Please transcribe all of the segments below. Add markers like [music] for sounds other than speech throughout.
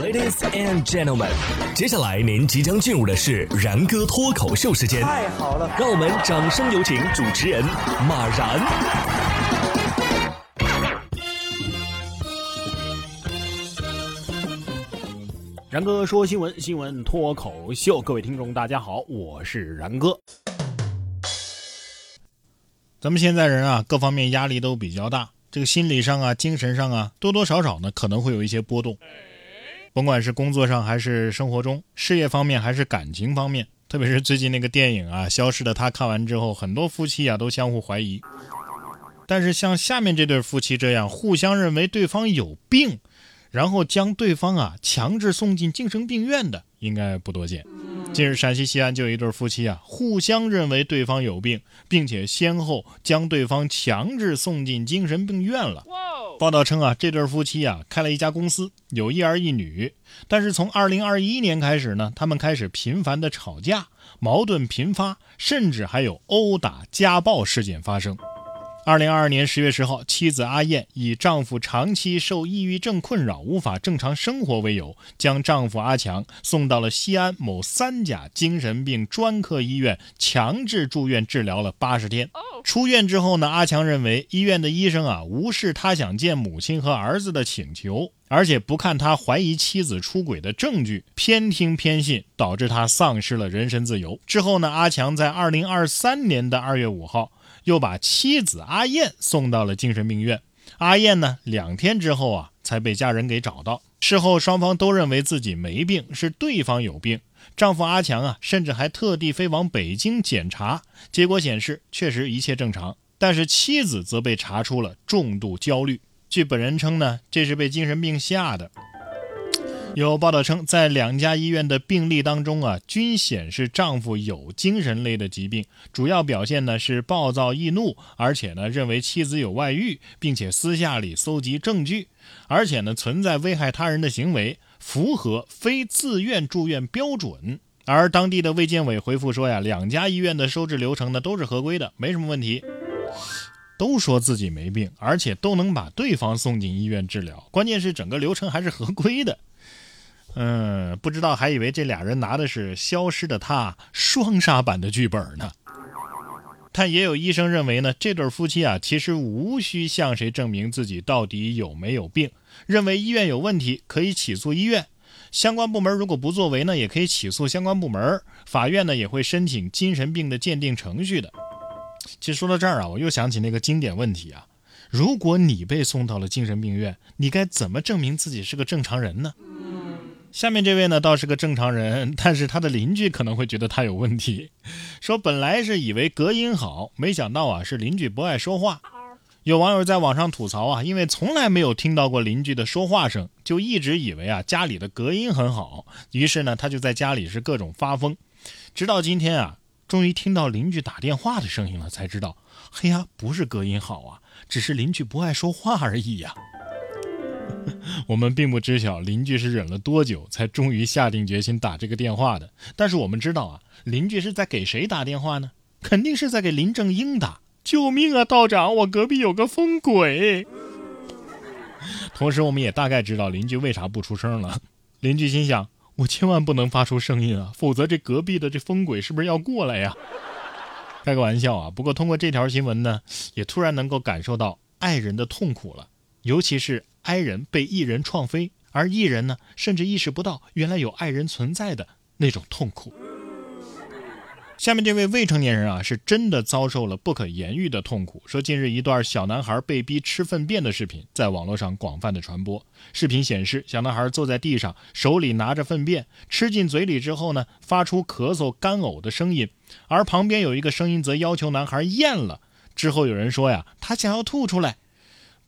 Ladies and gentlemen，接下来您即将进入的是然哥脱口秀时间。太好了，让我们掌声有请主持人马然。然哥说新闻，新闻脱口秀，各位听众大家好，我是然哥。咱们现在人啊，各方面压力都比较大，这个心理上啊、精神上啊，多多少少呢可能会有一些波动。甭管是工作上还是生活中，事业方面还是感情方面，特别是最近那个电影啊《消失的她》看完之后，很多夫妻啊都相互怀疑。但是像下面这对夫妻这样，互相认为对方有病。然后将对方啊强制送进精神病院的应该不多见。近日陕西西安就有一对夫妻啊，互相认为对方有病，并且先后将对方强制送进精神病院了。报道称啊，这对夫妻啊开了一家公司，有一儿一女。但是从2021年开始呢，他们开始频繁的吵架，矛盾频发，甚至还有殴打、家暴事件发生。二零二二年十月十号，妻子阿燕以丈夫长期受抑郁症困扰，无法正常生活为由，将丈夫阿强送到了西安某三甲精神病专科医院，强制住院治疗了八十天。出院之后呢，阿强认为医院的医生啊无视他想见母亲和儿子的请求，而且不看他怀疑妻子出轨的证据，偏听偏信，导致他丧失了人身自由。之后呢，阿强在二零二三年的二月五号。又把妻子阿燕送到了精神病院。阿燕呢，两天之后啊，才被家人给找到。事后双方都认为自己没病，是对方有病。丈夫阿强啊，甚至还特地飞往北京检查，结果显示确实一切正常。但是妻子则被查出了重度焦虑。据本人称呢，这是被精神病吓的。有报道称，在两家医院的病历当中啊，均显示丈夫有精神类的疾病，主要表现呢是暴躁易怒，而且呢认为妻子有外遇，并且私下里搜集证据，而且呢存在危害他人的行为，符合非自愿住院标准。而当地的卫健委回复说呀，两家医院的收治流程呢都是合规的，没什么问题。都说自己没病，而且都能把对方送进医院治疗，关键是整个流程还是合规的。嗯，不知道还以为这俩人拿的是《消失的她》双杀版的剧本呢。但也有医生认为呢，这对夫妻啊，其实无需向谁证明自己到底有没有病，认为医院有问题可以起诉医院，相关部门如果不作为呢，也可以起诉相关部门，法院呢也会申请精神病的鉴定程序的。其实说到这儿啊，我又想起那个经典问题啊，如果你被送到了精神病院，你该怎么证明自己是个正常人呢？下面这位呢倒是个正常人，但是他的邻居可能会觉得他有问题。说本来是以为隔音好，没想到啊是邻居不爱说话。有网友在网上吐槽啊，因为从来没有听到过邻居的说话声，就一直以为啊家里的隔音很好。于是呢他就在家里是各种发疯，直到今天啊终于听到邻居打电话的声音了，才知道，嘿呀不是隔音好啊，只是邻居不爱说话而已呀。[laughs] 我们并不知晓邻居是忍了多久，才终于下定决心打这个电话的。但是我们知道啊，邻居是在给谁打电话呢？肯定是在给林正英打。救命啊，道长，我隔壁有个疯鬼。[laughs] 同时，我们也大概知道邻居为啥不出声了。邻居心想：我千万不能发出声音啊，否则这隔壁的这疯鬼是不是要过来呀？开个玩笑啊。不过通过这条新闻呢，也突然能够感受到爱人的痛苦了，尤其是。爱人被艺人撞飞，而艺人呢，甚至意识不到原来有爱人存在的那种痛苦。下面这位未成年人啊，是真的遭受了不可言喻的痛苦。说近日一段小男孩被逼吃粪便的视频在网络上广泛的传播。视频显示，小男孩坐在地上，手里拿着粪便，吃进嘴里之后呢，发出咳嗽、干呕的声音，而旁边有一个声音则要求男孩咽了。之后有人说呀，他想要吐出来。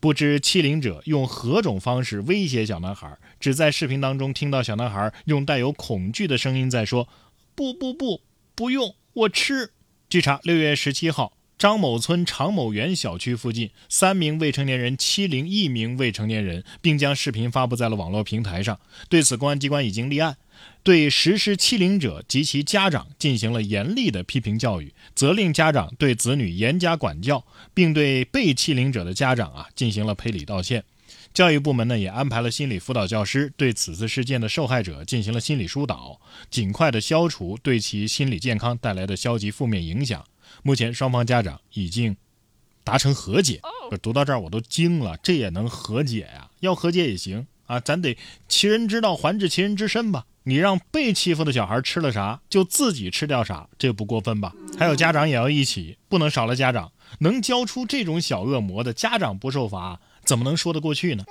不知欺凌者用何种方式威胁小男孩，只在视频当中听到小男孩用带有恐惧的声音在说：“不不不，不用，我吃。”据查，六月十七号。张某村常某园小区附近，三名未成年人欺凌一名未成年人，并将视频发布在了网络平台上。对此，公安机关已经立案，对实施欺凌者及其家长进行了严厉的批评教育，责令家长对子女严加管教，并对被欺凌者的家长啊进行了赔礼道歉。教育部门呢也安排了心理辅导教师对此次事件的受害者进行了心理疏导，尽快的消除对其心理健康带来的消极负面影响。目前双方家长已经达成和解。读到这儿我都惊了，这也能和解呀？要和解也行啊，咱得其人之道还治其人之身吧。你让被欺负的小孩吃了啥，就自己吃掉啥，这不过分吧？还有家长也要一起，不能少了家长。能教出这种小恶魔的家长不受罚，怎么能说得过去呢？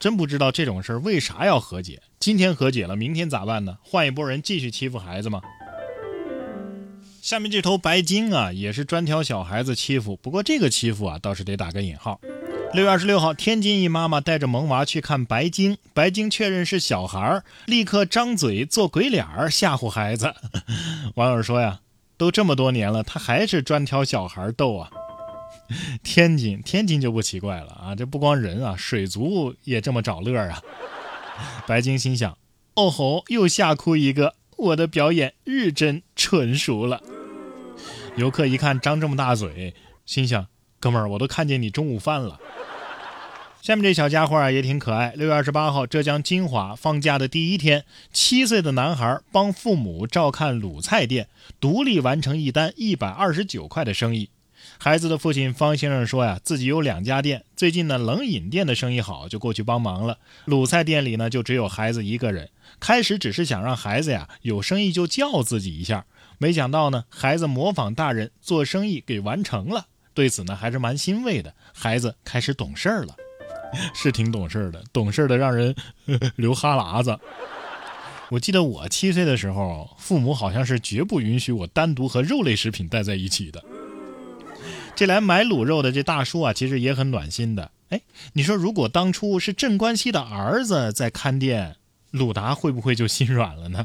真不知道这种事儿为啥要和解？今天和解了，明天咋办呢？换一拨人继续欺负孩子吗？下面这头白鲸啊，也是专挑小孩子欺负，不过这个欺负啊，倒是得打个引号。六月二十六号，天津一妈妈带着萌娃去看白鲸，白鲸确认是小孩儿，立刻张嘴做鬼脸儿吓唬孩子。[laughs] 网友说呀，都这么多年了，他还是专挑小孩逗啊。天津，天津就不奇怪了啊，这不光人啊，水族也这么找乐啊。白鲸心想：哦吼，又吓哭一个，我的表演日臻纯熟了。游客一看张这么大嘴，心想：哥们儿，我都看见你中午饭了。下面这小家伙啊也挺可爱。六月二十八号，浙江金华放假的第一天，七岁的男孩帮父母照看卤菜店，独立完成一单一百二十九块的生意。孩子的父亲方先生说呀，自己有两家店，最近呢冷饮店的生意好，就过去帮忙了。卤菜店里呢就只有孩子一个人。开始只是想让孩子呀有生意就叫自己一下，没想到呢孩子模仿大人做生意给完成了。对此呢还是蛮欣慰的，孩子开始懂事儿了。[laughs] 是挺懂事儿的，懂事儿的让人 [laughs] 流哈喇子。我记得我七岁的时候，父母好像是绝不允许我单独和肉类食品待在一起的。这来买卤肉的这大叔啊，其实也很暖心的。哎，你说如果当初是镇关西的儿子在看店，鲁达会不会就心软了呢？